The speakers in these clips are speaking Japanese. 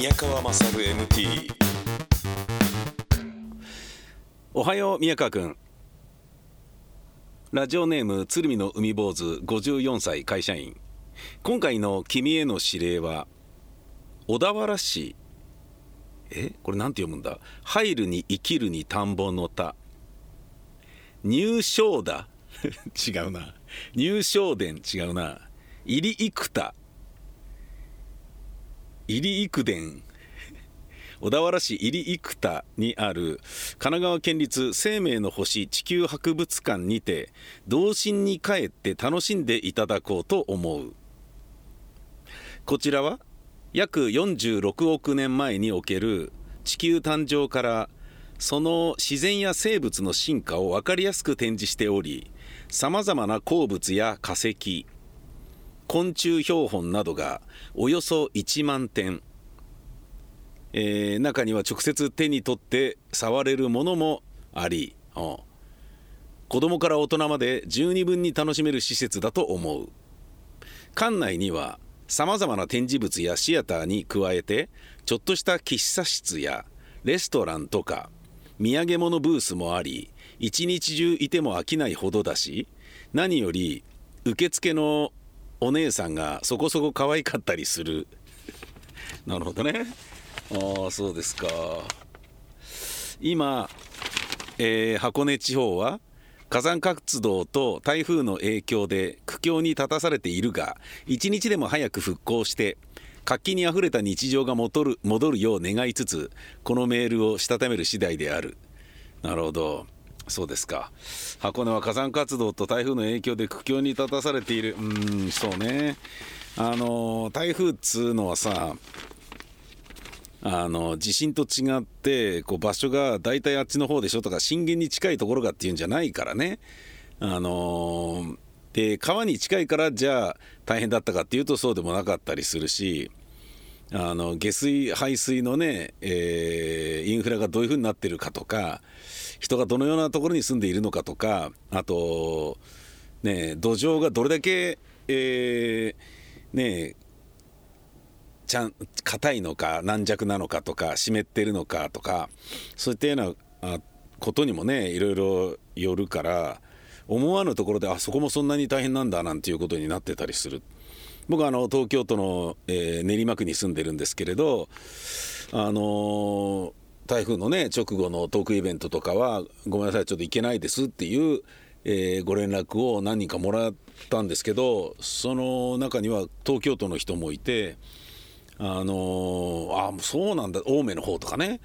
宮川勝 MT おはよう宮川くん。ラジオネーム鶴見の海坊主54歳会社員。今回の君への指令は小田原市え？これなんて読むんだ？入るに生きるに田んぼの田。入賞だ 違うな。入賞殿違うな。入り幾田。入り幾殿。小田原市入生田にある神奈川県立生命の星地球博物館にて童心に帰って楽しんでいただこうと思う。こちらは約46億年前における地球誕生からその自然や生物の進化を分かりやすく展示しておりさまざまな鉱物や化石昆虫標本などがおよそ1万点、えー中には直接手に取って触れるものもあり、子供から大人まで十二分に楽しめる施設だと思う。館内にはさまざまな展示物やシアターに加えてちょっとした喫茶室やレストランとか土産物ブースもあり一日中いても飽きないほどだし何より受付のお姉さんがそこそこ可愛かったりする。なるほどね。ああそうですか。今、えー箱根地方は火山活動と台風の影響で苦境に立たされているが一日でも早く復興して活気にあふれた日常が戻る戻るよう願いつつこのメールをしたためる次第である。なるほど。そうですか。箱根は火山活動と台風の影響で苦境に立たされている。うーんそうね。あの台風っつうのはさあの地震と違ってこう場所が大体あっちの方でしょ？とか震源に近いところがっていうんじゃないからね。あので川に近いからじゃあ大変だったかっていうとそうでもなかったりするしあの下水排水のね、えーインフラがどういうふうになってるかとか人がどのようなところに住んでいるのかとかあとね土壌がどれだけ、えーねちゃん硬いのか軟弱なのかとか湿ってるのかとかそういったようなことにもねいろいろよるから思わぬところであそこもそんなに大変なんだなんていうことになってたりする。僕はあの東京都の、えー練馬区に住んでるんですけれどあのー台風のね直後のトークイベントとかはごめんなさいちょっと行けないですっていう、えーご連絡を何人かもらったんですけどその中には東京都の人もいてあのーあそうなんだ青梅の方とかね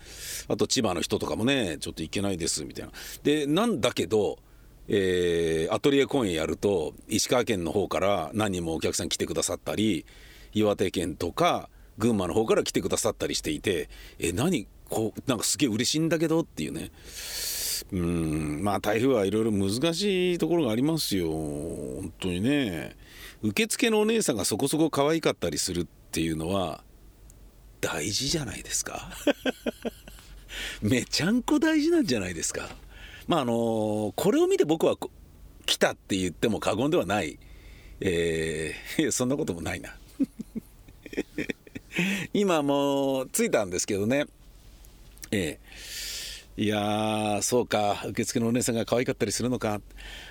あと千葉の人とかもねちょっと行けないですみたいな。でなんだけど、えーアトリエ公演やると石川県の方から何人もお客さん来てくださったり岩手県とか群馬の方から来てくださったりしていてえ何こうなんかすげえ嬉しいんだけどっていうね。うんまあ台風はいろいろ難しいところがありますよ。本当にね。受付のお姉さんがそこそこ可愛かったりするっていうのは大事じゃないですか。めちゃんこ大事なんじゃないですか。まああのこれを見て僕は来たって言っても過言ではない。えーそんなこともないな。今もう着いたんですけどね。ええいやそうか。受付のお姉さんが可愛かったりするのか。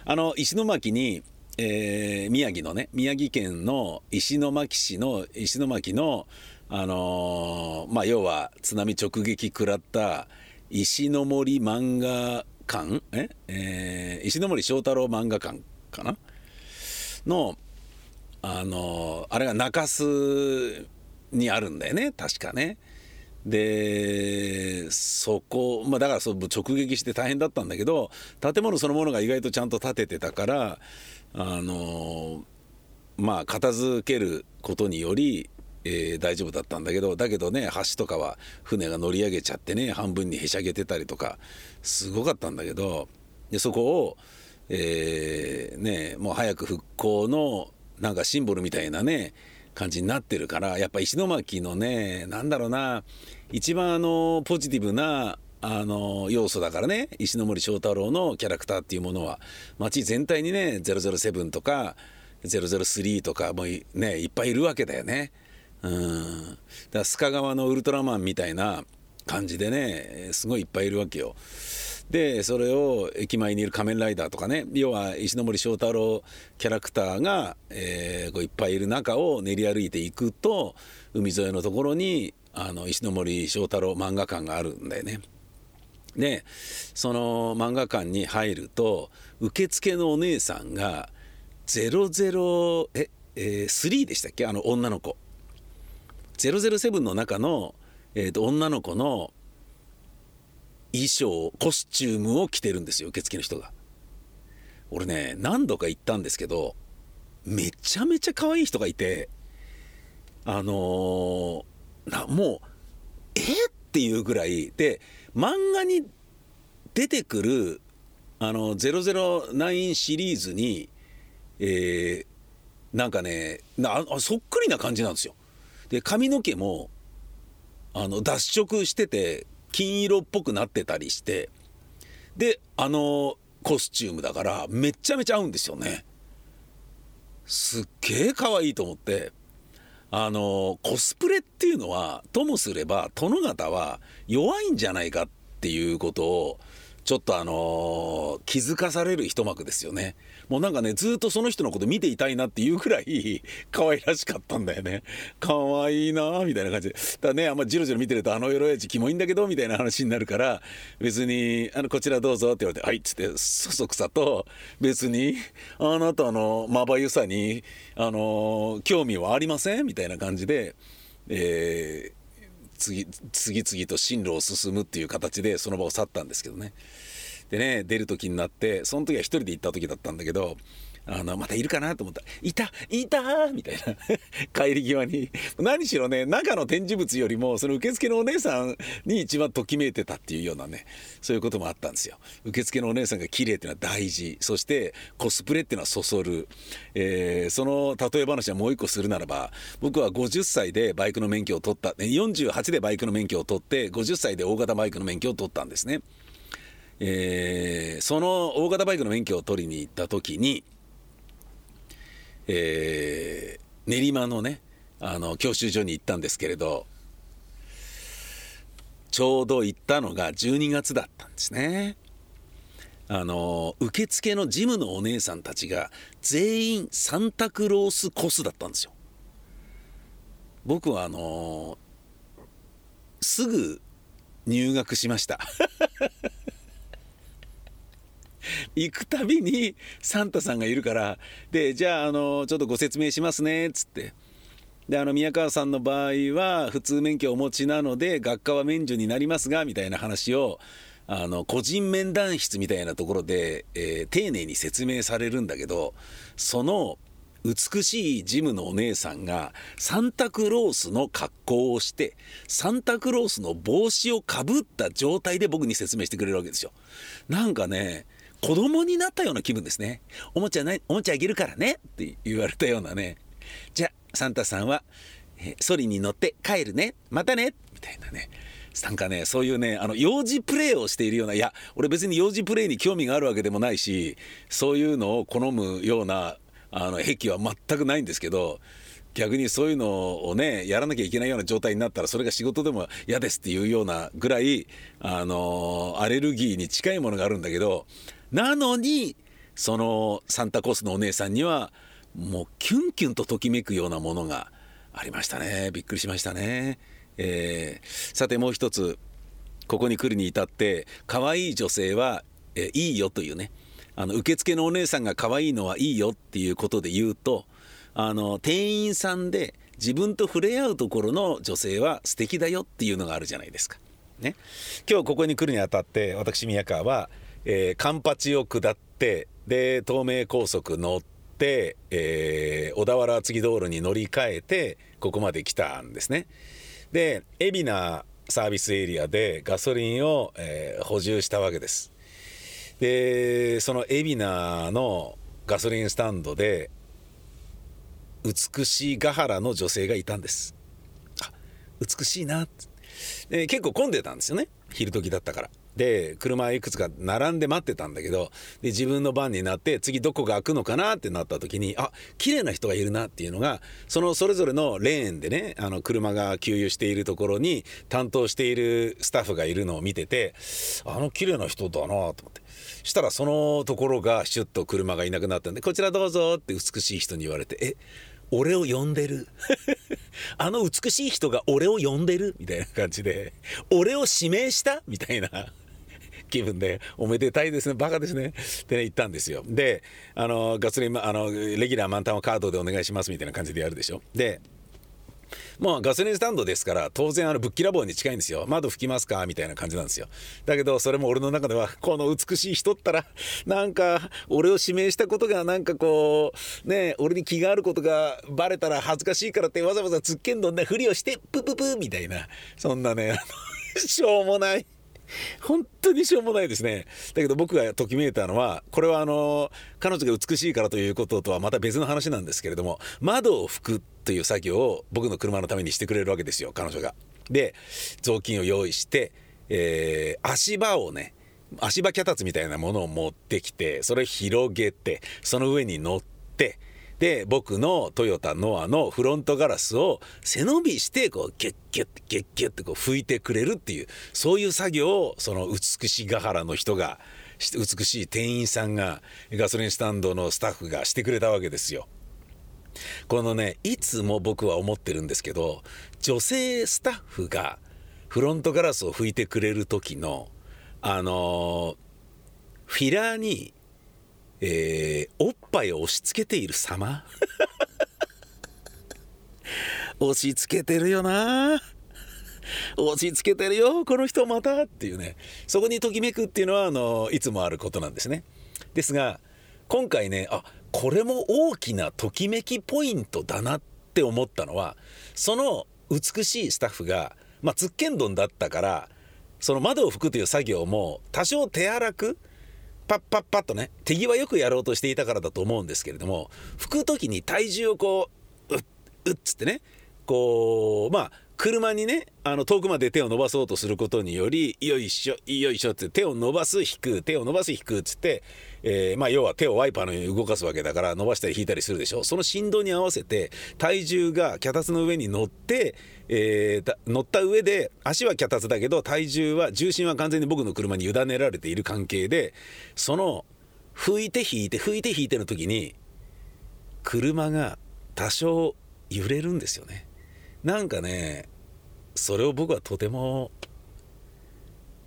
あの石巻に、えー宮城のね宮城県の石巻市の石巻のあのーまあ要は津波直撃食らった石の森漫画館？え？えー石森章太郎漫画館かな？のあのあれが中洲にあるんだよね。確かね。でそこ、まあ、だからそう直撃して大変だったんだけど建物そのものが意外とちゃんと建ててたからあのまあ片付けることにより、えー大丈夫だったんだけどだけどね橋とかは船が乗り上げちゃってね半分にへしゃげてたりとかすごかったんだけどでそこを、えーねもう早く復興のなんかシンボルみたいなね感じになってるからやっぱ石巻のねなんだろうな一番あのポジティブなあの要素だからね石森章太郎のキャラクターっていうものは街全体にね007とか003とかもうねいっぱいいるわけだよね。うんだから須賀川のウルトラマンみたいな感じでねすごいいっぱいいるわけよ。でそれを駅前にいる仮面ライダーとかね要は石森章太郎キャラクターが、えー、こういっぱいいる中を練り歩いていくと海沿いのところにあの石森章太郎漫画館があるんだよね。でその漫画館に入ると受付のお姉さんが00え、えー、3でしたっけ？あの女の子007の中の、えーと女の子の衣装コスチュームを着てるんですよ受付の人が。俺ね何度か行ったんですけどめちゃめちゃ可愛い人がいてあのー、なもうえっていうぐらいで漫画に出てくるあの009シリーズにえー、なんかねなあそっくりな感じなんですよ。で髪の毛もあの脱色してて金色っぽくなってたりしてであのコスチュームだからめっちゃめちゃ合うんですよねすっげえ可愛いと思ってあのコスプレっていうのはともすれば殿方は弱いんじゃないかっていうことをちょっとあの、気づかされる一幕ですよね。もうなんかね、ずっとその人のこと見ていたいなっていうくらい 可愛らしかったんだよね。可愛いなみたいな感じで。ただね、あんまじろじろ見てるとあのエロエチキモいんだけどみたいな話になるから、別に、あの、こちらどうぞって言われて、はいっつって、そそくさと、別に、あなたのまばゆさに、あの、興味はありませんみたいな感じで、えー次次々と進路を進むっていう形でその場を去ったんですけどねでね出る時になってその時は一人で行った時だったんだけどあのまたいるかなと思った。ら「いたいた!」みたいな。帰り際に。何しろね中の展示物よりもその受付のお姉さんに一番ときめいてたっていうようなねそういうこともあったんですよ。受付のお姉さんが綺麗っていうのは大事。そしてコスプレっていうのはそそる、えー、その例え話はもう一個するならば僕は50歳でバイクの免許を取った。48でバイクの免許を取って50歳で大型バイクの免許を取ったんですね。えー、その大型バイクの免許を取りに行った時にえー、練馬のねあの教習所に行ったんですけれどちょうど行ったのが12月だったんですね。あの受付のジムのお姉さんたちが全員サンタクロースコスだったんですよ。僕はあのすぐ入学しました 行くたびにサンタさんがいるからでじゃああのちょっとご説明しますねっつってであの宮川さんの場合は普通免許をお持ちなので学科は免除になりますがみたいな話をあの個人面談室みたいなところで、えー、丁寧に説明されるんだけどその美しいジムのお姉さんがサンタクロースの格好をしてサンタクロースの帽子をかぶった状態で僕に説明してくれるわけですよ。なんかね子供になったような気分ですね。おもちゃない、おもちゃあげるからねって言われたようなね。じゃあ、サンタさんは、えソリに乗って帰るね。またね。みたいなね。なんかね、そういうね、あの、幼児プレイをしているような、いや、俺別に幼児プレイに興味があるわけでもないし、そういうのを好むような、あの、癖は全くないんですけど、逆にそういうのをねやらなきゃいけないような状態になったらそれが仕事でも嫌ですっていうようなぐらいあのアレルギーに近いものがあるんだけどなのにそのサンタコースのお姉さんにはもうキュンキュンとときめくようなものがありましたね。びっくりしましたね、えー、さてもう一つここに来るに至って可愛い女性は、えー、いいよというね。あの受付のお姉さんが可愛いのはいいよっていうことで言うとあの店員さんで自分と触れ合うところの女性は素敵だよっていうのがあるじゃないですか。ね、今日ここに来るにあたって私宮川はえー、カンパチを下ってで東名高速乗って、えー、小田原厚木道路に乗り換えてここまで来たんですね。で海老名サービスエリアでガソリンを、えー、補充したわけです。でその海老名のガソリンスタンドで美しいヶ原の女性がいたんです。あ美しいなって、結構混んでたんですよね昼時だったから。で車いくつか並んで待ってたんだけどで自分の番になって次どこが開くのかなってなった時にあ綺麗な人がいるなっていうのがそのそれぞれのレーンでねあの車が給油しているところに担当しているスタッフがいるのを見ててあの綺麗な人だなと思って。したらそのところがシュッと車がいなくなったんで「こちらどうぞ」って美しい人に言われて「え俺を呼んでる？あの美しい人が俺を呼んでる？みたいな感じで俺を指名した？みたいな。気分でおめでたいですねバカですねってね言ったんですよ。であのガソリンあのレギュラー満タンはカードでお願いしますみたいな感じでやるでしょ。でまあガソリンスタンドですから当然あのぶっきらぼうに近いんですよ。窓拭きますかみたいな感じなんですよ。だけどそれも俺の中ではこの美しい人ったらなんか俺を指名したことがなんかこうね俺に気があることがバレたら恥ずかしいからってわざわざつっけんどんなふりをしてプププみたいな。そんなねしょうもない本当にしょうもないですね。だけど僕がときめいたのは、これはあの、彼女が美しいからということとはまた別の話なんですけれども、窓を拭くという作業を僕の車のためにしてくれるわけですよ、彼女が。で、雑巾を用意して、えー、足場をね、足場脚立みたいなものを持ってきて、それを広げて、その上に乗って、で僕のトヨタノアのフロントガラスを背伸びしてこうギュッギュッギュッギュッてこう拭いてくれるっていうそういう作業をその美しが原の人が美しい店員さんがガソリンスタンドのスタッフがしてくれたわけですよ。このねいつも僕は思ってるんですけど女性スタッフがフロントガラスを拭いてくれる時のあのフィラーにえー、おっぱいを押し付けている様？押し付けてるよな。押し付けてるよ。この人また？っていうね。そこにときめくっていうのはあのいつもあることなんですね。ですが今回ねあこれも大きなときめきポイントだなって思ったのはその美しいスタッフがまあつっけんどんだったからその窓を拭くという作業も多少手荒くパッパッパッとね手際よくやろうとしていたからだと思うんですけれども拭く時に体重をこううっうっつってねこうまあ車にねあの遠くまで手を伸ばそうとすることによりよいしょよいしょって手を伸ばす引く手を伸ばす引くっつって、えー、まあ要は手をワイパーのように動かすわけだから伸ばしたり引いたりするでしょ。その振動に合わせて体重が脚立の上に乗って、えー、乗った上で足は脚立だけど体重は重心は完全に僕の車に委ねられている関係でその拭いて引いて拭いて引いての時に車が多少揺れるんですよね。なんかねそれを僕はとても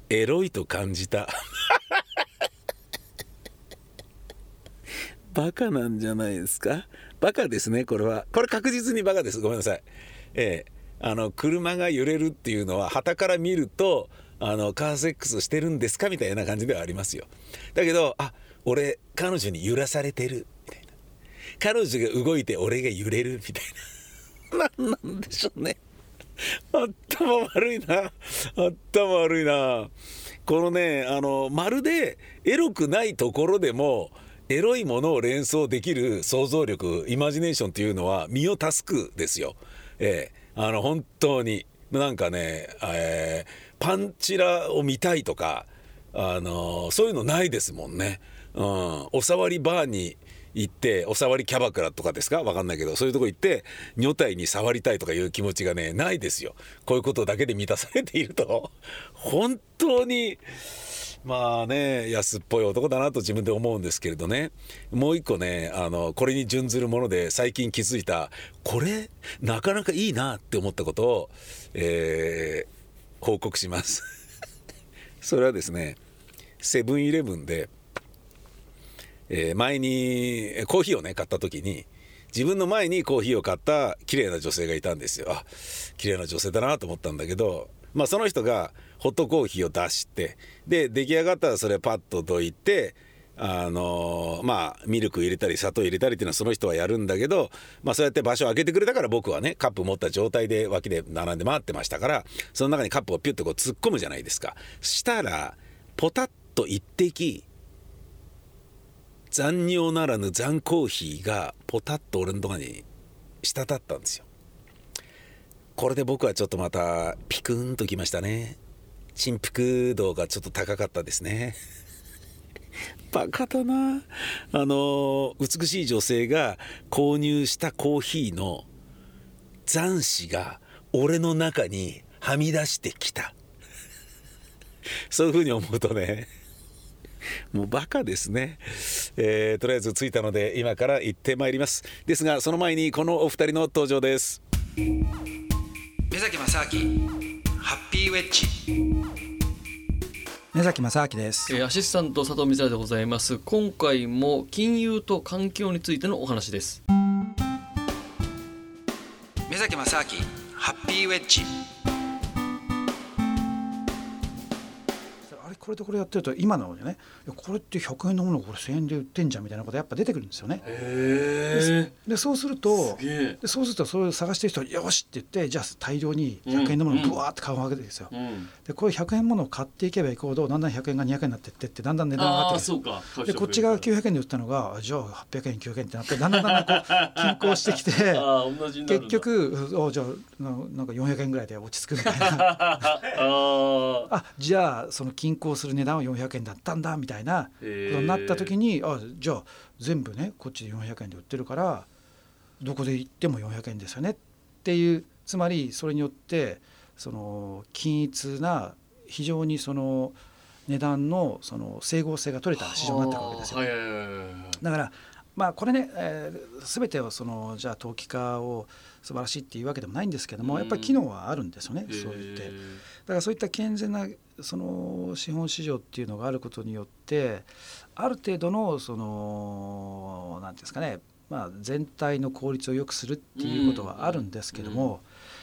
エロいと感じた。バカなんじゃないですか？バカですねこれは。これ確実にバカです。ごめんなさい。ええ。あの車が揺れるっていうのは旗から見るとあのカーセックスしてるんですかみたいな感じではありますよ。だけどあ俺彼女に揺らされてるみたいな。彼女が動いて俺が揺れるみたいな。何なんでしょうね。頭悪いな。頭悪いな。このねあのまるでエロくないところでもエロいものを連想できる想像力イマジネーションというのは身を助くですよ。ええ、あの本当に。なんかね、えー、パンチラを見たいとかあのそういうのないですもんね。うん、お触りバーに行ってお触りキャバクラとかですか？分かんないけどそういうとこ行って女体に触りたいとかいう気持ちがねないですよ。こういうことだけで満たされていると。本当にまあね安っぽい男だなと自分で思うんですけれどね。もう一個ねあのこれに準ずるもので最近気づいたこれなかなかいいなって思ったことを、えー、報告します。それはですねセブンイレブンでえー、前にコーヒーをね買った時に自分の前にコーヒーを買った綺麗な女性がいたんですよ。あ綺麗な女性だなと思ったんだけどまあその人がホットコーヒーを出してで出来上がったらそれパッとどいてあのー、まあミルク入れたり砂糖入れたりっていうのはその人はやるんだけど、まあ、そうやって場所を空けてくれたから僕はねカップ持った状態で脇で並んで待ってましたからその中にカップをピュッとこう突っ込むじゃないですか。したらポタッと一滴残尿ならぬ残コーヒーがポタッと俺のとこに滴ったんですよ。これで僕はちょっとまたピクンときましたね。振幅度がちょっと高かったですね。バカだな。あの美しい女性が購入したコーヒーの残滓が俺の中にはみ出してきた。そういうふうに思うとね。もうバカですね、えーとりあえず着いたので今から行ってまいります。ですがその前にこのお二人の登場です。目崎正明。ハッピーウェッジ。目崎正明です。えーアシスタント佐藤光でございます。今回も金融と環境についてのお話です。目崎正明ハッピーウェッジこれとこれやってると今のでね、これって100円のものをこれ1000円で売ってんじゃんみたいなことやっぱ出てくるんですよね。へでそうするとでそうするとそれを探してる人はよしって言ってじゃあ大量に100円のものをブワーって買うわけですよ。うん。でこういう100円ものを買っていけばいくほどだんだん100円が200円になってってってだんだん値段が上があってくる。でこっち側900円で売ったのがあじゃあ800円900円ってなってだんだんだんだんこう均衡してきて結だ。局あじゃあななんか400円ぐらいで落ち着くみたいな。あじゃあその均衡する値段は400円だったんだみたいなことになった時にあじゃあ全部ねこっちで400円で売ってるからどこで行っても400円ですよねっていうつまりそれによってその均一な非常にその値段のその整合性が取れた市場になっていくわけですよ。だからまあこれね、えー、全てをそのじゃあ投機化を素晴らしいっていうわけでもないんですけども、うん。やっぱり機能はあるんですよね、そう言って。へだからそういった健全なその資本市場っていうのがあることによってある程度のその何ていうんですかね、まあ、全体の効率を良くするっていうことはあるんですけども、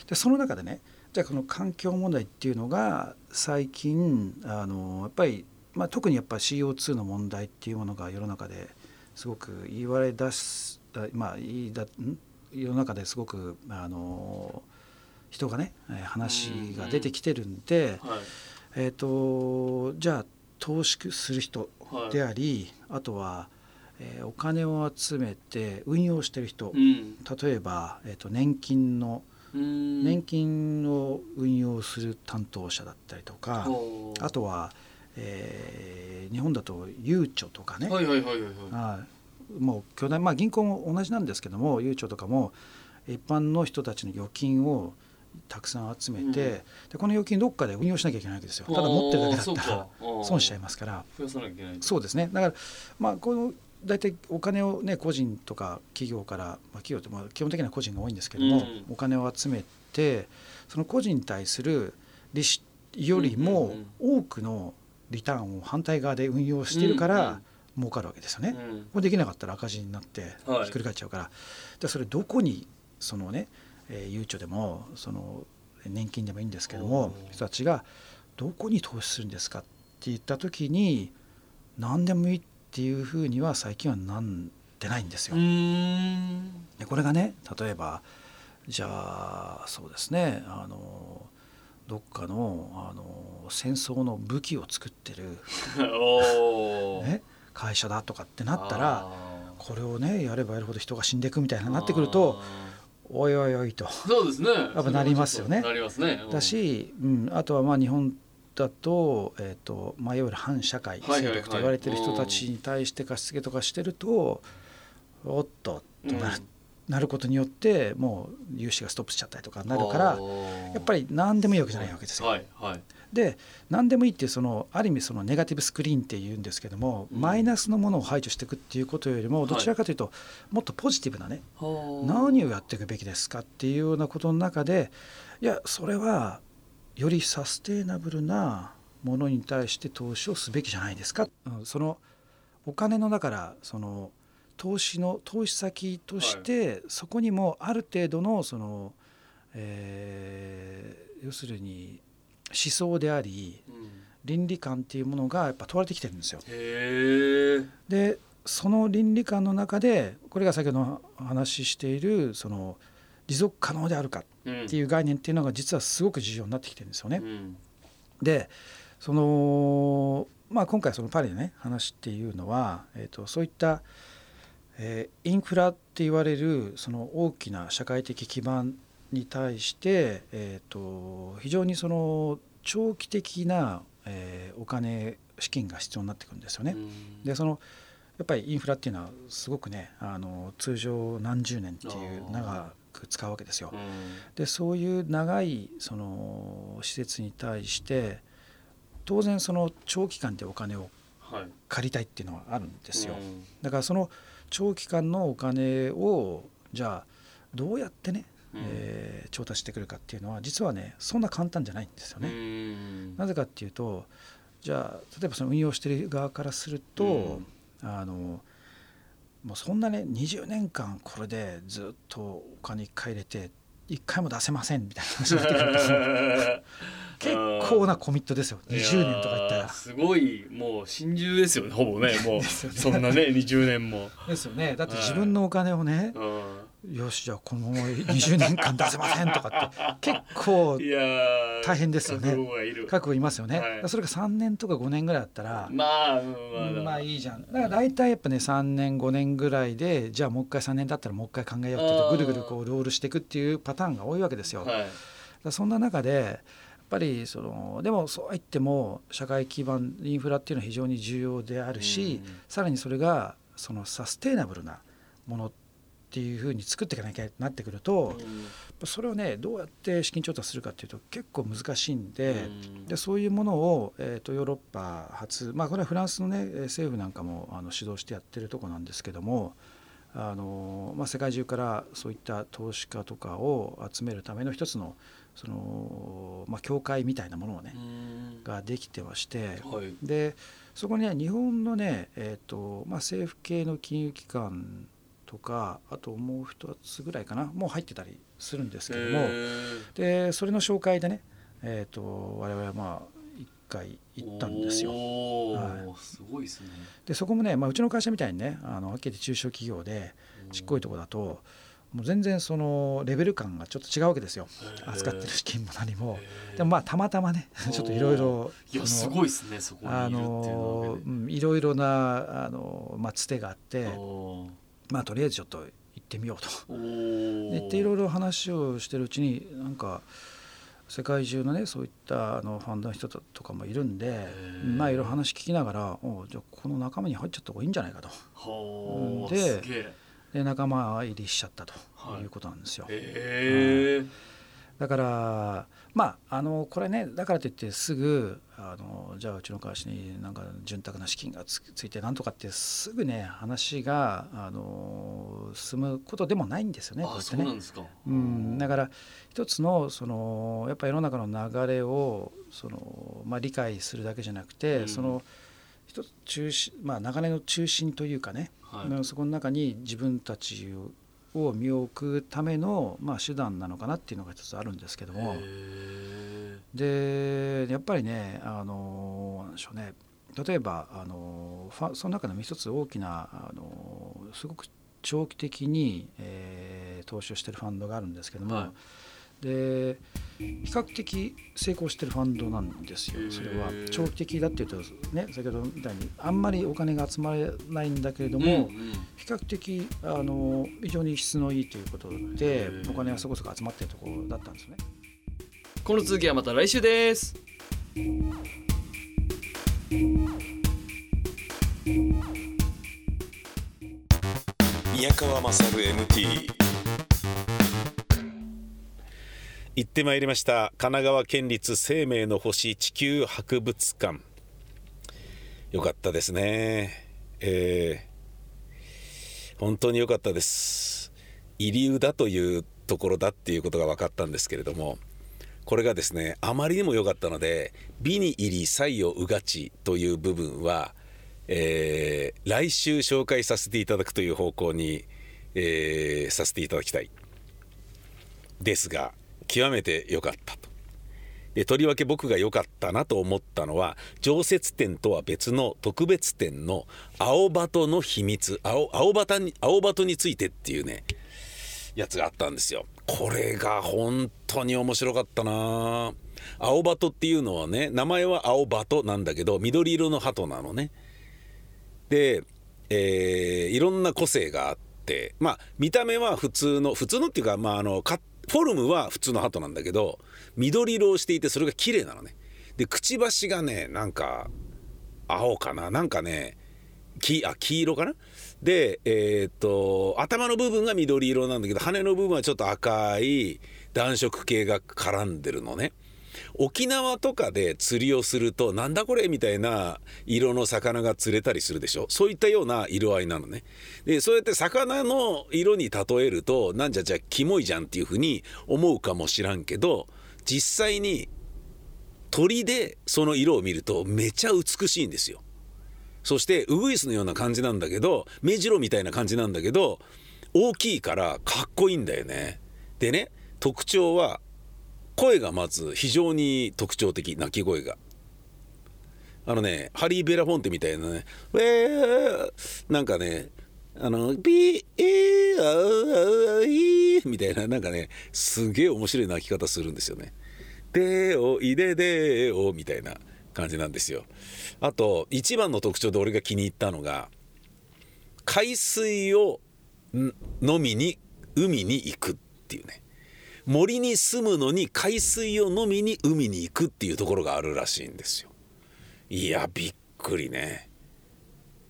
でその中でねじゃあこの環境問題っていうのが最近あのやっぱり、まあ、特にやっぱり CO2 の問題っていうものが世の中ですごく言われだすあまあ言いだん？世の中ですごくあの人がねえー話が出てきてるんで、はい。えー、とじゃあ投資する人はいであり、あとは、えーお金を集めて運用してる人、うん。例えば、えー、と年金のうん。年金を運用する担当者だったりとか、あとは、えー日本だとゆうちょとかね、もう巨大まあ銀行も同じなんですけどもゆうちょとかも一般の人たちの預金をたくさん集めて、うん。でこの預金どっかで運用しなきゃいけないわけですよ。ただ持ってるだけだったらら損しちゃいますから。増やさなきゃいけない。そうですね。だからまあこの大体お金をね個人とか企業から、まあ、企業ってまあ基本的には個人が多いんですけども、うん。お金を集めてその個人に対する利子よりも多くのリターンを反対側で運用しているかうんう儲かるわけですよね。うん。これできなかったら赤字になってはい。ひっくり返っちゃうから、じゃあそれどこにそのね、えー、ゆうちょでもその年金でもいいんですけどもうん人たちがどこに投資するんですかって言った時に何でもいいっていうふうには最近はなんでないんですよ。う。ん。でこれがね例えばじゃあそうですねあのどっかのあの戦争の武器を作ってる、ね、会社だとかってなったらこれをねやればやるほど人が死んでいくみたいななってくるとおいおいおいと。そうですね。やっぱなりますよね。なりますね。うん。だし、うん、あとはまあ日本だと,、えーとまあ、いわゆる反社会勢力と言われてる人たちに対して貸し付けとかしてるとおっととなる,、なることによってもう融資がストップしちゃったりとかなるからやっぱり何でもいいわけじゃないわけですよ。はいはい。で何でもいいっていうそのある意味そのネガティブスクリーンっていうんですけども、うん。マイナスのものを排除していくっていうことよりもどちらかというと、もっとポジティブなねはあ。何をやっていくべきですかっていうようなことの中でいやそれはよりサステイナブルなものに対して投資をすべきじゃないですか、うんそのお金のだからその投資の投資先として、そこにもある程度のその、えー要するに思想でありうん倫理観っていうものがやっぱ問われてきてるんですよ。でその倫理観の中でこれが先ほどお話ししているその持続可能であるかっていう概念っていうのが実はすごく重要になってきてるんですよね。うんでその、まあ、今回そのパリでね話っていうのは、えー、とそういった、えーインフラって言われるその大きな社会的基盤に対して、えー、と非常にその長期的な、えーお金資金が必要になってくるんですよね。でそのやっぱりインフラっていうのはすごくねあの通常何十年っていう長く使うわけですよ。でそういう長いその施設に対して当然その長期間でお金をはい借りたいっていうのはあるんですよ。うん。だからその長期間のお金をじゃあどうやってね、うん。えー調達してくるかっていうのは実はねそんな簡単じゃないんですよね。うん。なぜかっていうとじゃあ例えばその運用してる側からすると、あのもうそんなね20年間これでずっとお金一回入れて一回も出せませんみたいな話になってくると 結構なコミットですよ。20年とか言ったら。すごいもう心中ですよねほぼね。もうね。そんなね20年も、ですよね。だって自分のお金をね、よしじゃあこのまま20年間出せませんとかって結構大変ですよね。覚悟がいますよね、はい。それが3年とか5年ぐらいだったら、まあ、うんまあ。いいじゃん。だから大体やっぱね3年5年ぐらいでじゃあもう一回3年経ったらもう一回考えようってぐるぐるこうロールしていくっていうパターンが多いわけですよ。はい。らそんな中でぱりそのでもそうは言っても社会基盤インフラっていうのは非常に重要であるし、うん。さらにそれがそのサステイナブルなものっていうふうに作っていかなきゃなってくると、それをねどうやって資金調達するかっていうと結構難しいんで,、うん。でそういうものを、えー、とヨーロッパ初まあこれはフランスのねえー政府なんかもあの主導してやってるとこなんですけどもあの、まあ、世界中からそういった投資家とかを集めるための一つのその、まあ、協会みたいなものをねうん。ができてましてはい。でそこにね日本のね、えーとまあ、政府系の金融機関とかあともう一つぐらいかなもう入ってたりするんですけども。でそれの紹介でね、えー、と我々はまあ一回行ったんですよ。はすごいですね。でそこもね、まあ、うちの会社みたいにねあのはっきり中小企業でちっこいとこだともう全然そのレベル感がちょっと違うわけですよ。扱ってる資金も何も。でもまあたまたまねちょっといろいろいやすごいですねそこにいるあっていろいろなあの、まあ、つてがあってまあとりあえずちょっと行ってみようと。おでいろいろ話をしてるうちになんか世界中のねそういったあのファンドの人ととかもいるんでー。まあいろいろ話聞きながらおじゃあこの仲間に入っちゃった方がいいんじゃないかと。はあでで仲間入りしちゃったとはい。いうことなんですよ。へえ。だからまああのこれねだからといってすぐあのじゃあうちの会社になんか潤沢な資金がつついてなんとかってすぐね話があの進むことでもないんですよねあそうなんですか。うん、だから一つのそのやっぱり世の中の流れをその、まあ、理解するだけじゃなくて、うん。その一つ中心、まあ、流れの中心というかね、はい。うんそこの中に自分たちを身を置くための、まあ、手段なのかなっていうのが一つあるんですけども。へでやっぱりねあのなんでしょうね。例えばあのファその中でも一つ大きなあのすごく長期的に、えー投資をしてるファンドがあるんですけども、はいで比較的成功してるファンドなんですよ。それは長期的だっていうとね先ほどみたいにあんまりお金が集まらないんだけれどうんも、うん。比較的あの非常に質のいいということでお金がそこそこ集まってるところだったんですね。この続きはまた来週です。宮川勝 MT 行ってまいりました。神奈川県立生命の星地球博物館。よかったですね。えー本当に良かったです。遺留だというところだっていうことが分かったんですけれどもこれがですねあまりにも良かったので美に入り才をうがちという部分は、えー来週紹介させていただくという方向に、えーさせていただきたい。ですが極めて良かったと。でとりわけ僕が良かったなと思ったのは常設展とは別の特別展の青バトの秘密青青バトに青バトについてっていうねやつがあったんですよ。これが本当に面白かったな青バトっていうのはね名前は青バトなんだけど緑色の鳩なのね。で、えーいろんな個性があってまあ見た目は普通の普通のっていうかまああのかフォルムは普通の鳩なんだけど緑色をしていてそれが綺麗なのね。でくちばしがねなんか青かな？なんかね黄あ黄色かな？でえーっと頭の部分が緑色なんだけど羽の部分はちょっと赤い暖色系が絡んでるのね。沖縄とかで釣りをするとなんだこれみたいな色の魚が釣れたりするでしょ？そういったような色合いなのね。でそうやって魚の色に例えるとなんじゃじゃキモいじゃんっていうふうに思うかもしらんけど実際に鳥でその色を見るとめちゃ美しいんですよ。そしてウグイスのような感じなんだけど目白みたいな感じなんだけど大きいからかっこいいんだよね。でね特徴は声がまず非常に特徴的鳴き声があのねハリー・ベラフォンテみたいなね「ウェー」なんかねあの「ビーエーアーイー」みたいななんかねすげえ面白い鳴き方するんですよね。でおいででおみたいな感じなんですよ。あと一番の特徴で俺が気に入ったのが海水を飲みに海に行くっていうね森に住むのに海水を飲みに海に行くっていうところがあるらしいんですよ。いやびっくりね。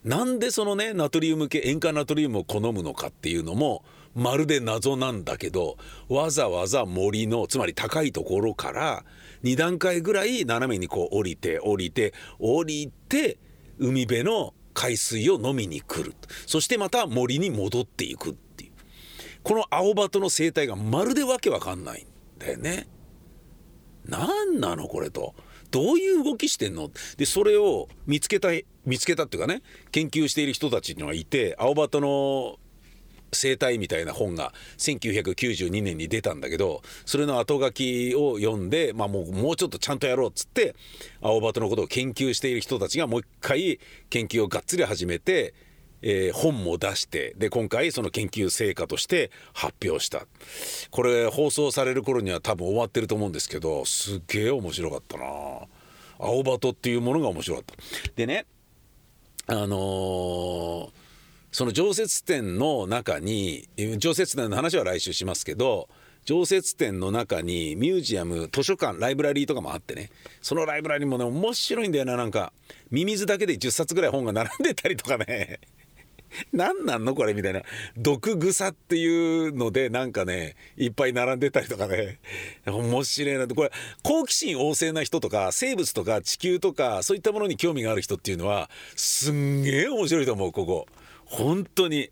なんでそのねナトリウム系塩化ナトリウムを好むのかっていうのもまるで謎なんだけどわざわざ森のつまり高いところから2段階ぐらい斜めにこう降りて降りて降りて海辺の海水を飲みに来るそしてまた森に戻っていくっこの青バトの生態がまるでわけわかんないんだよね。何なのこれと。どういう動きしてんのでそれを見つけた見つけたっていうかね研究している人たちにはいて青バトの生態みたいな本が1992年に出たんだけどそれの後書きを読んで、まあ、もうもうちょっとちゃんとやろうっつって青バトのことを研究している人たちがもう一回研究をがっつり始めて、えー本も出してで今回その研究成果として発表した。これ放送される頃には多分終わってると思うんですけどすげえ面白かったな。青バトっていうものが面白かった。でねあのーその常設展の中に常設展の話は来週しますけど常設展の中にミュージアム図書館ライブラリーとかもあってね。そのライブラリーもね面白いんだよな。なんかミミズだけで10冊ぐらい本が並んでたりとかね。何なんの？これみたいな。毒草っていうのでなんかねいっぱい並んでたりとかね。面白いな。ってこれ好奇心旺盛な人とか生物とか地球とかそういったものに興味がある人っていうのはすんげえ面白いと思うここ。本当に。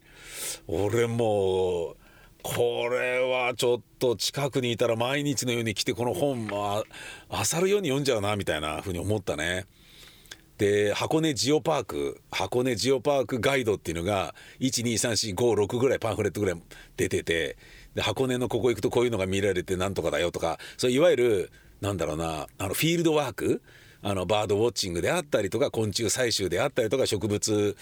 俺もうこれはちょっと近くにいたら毎日のように来てこの本あ漁るように読んじゃうなみたいな風に思ったね。で箱根ジオパーク箱根ジオパークガイドっていうのが12345ぐらいパンフレットぐらい出ててで箱根のここ行くとこういうのが見られてなんとかだよとかそういわゆるなんだろうなあのフィールドワークあのバードウォッチングであったりとか昆虫採集であったりとか植物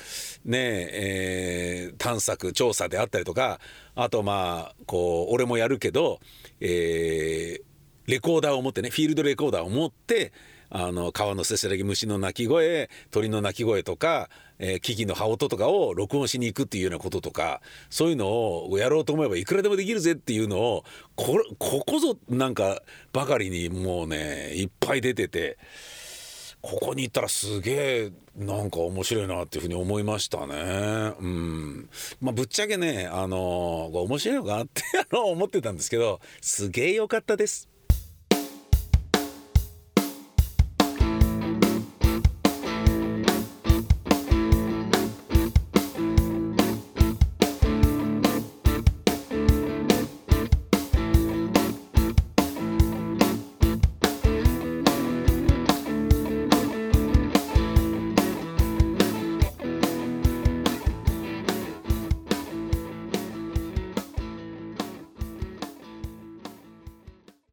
ねえー探索調査であったりとかあとまあこう俺もやるけど、えーレコーダーを持ってねフィールドレコーダーを持ってあの川のせせらぎ虫の鳴き声鳥の鳴き声とか、えー木々の葉音とかを録音しに行くっていうようなこととかそういうのをやろうと思えばいくらでもできるぜっていうのをこここぞなんかばかりにもうねいっぱい出てて。ここに行ったらすげえなんか面白いなっていうふうに思いましたね。うん。まあぶっちゃけね、あの面白いのかなって思ってたんですけど、すげえ良かったです。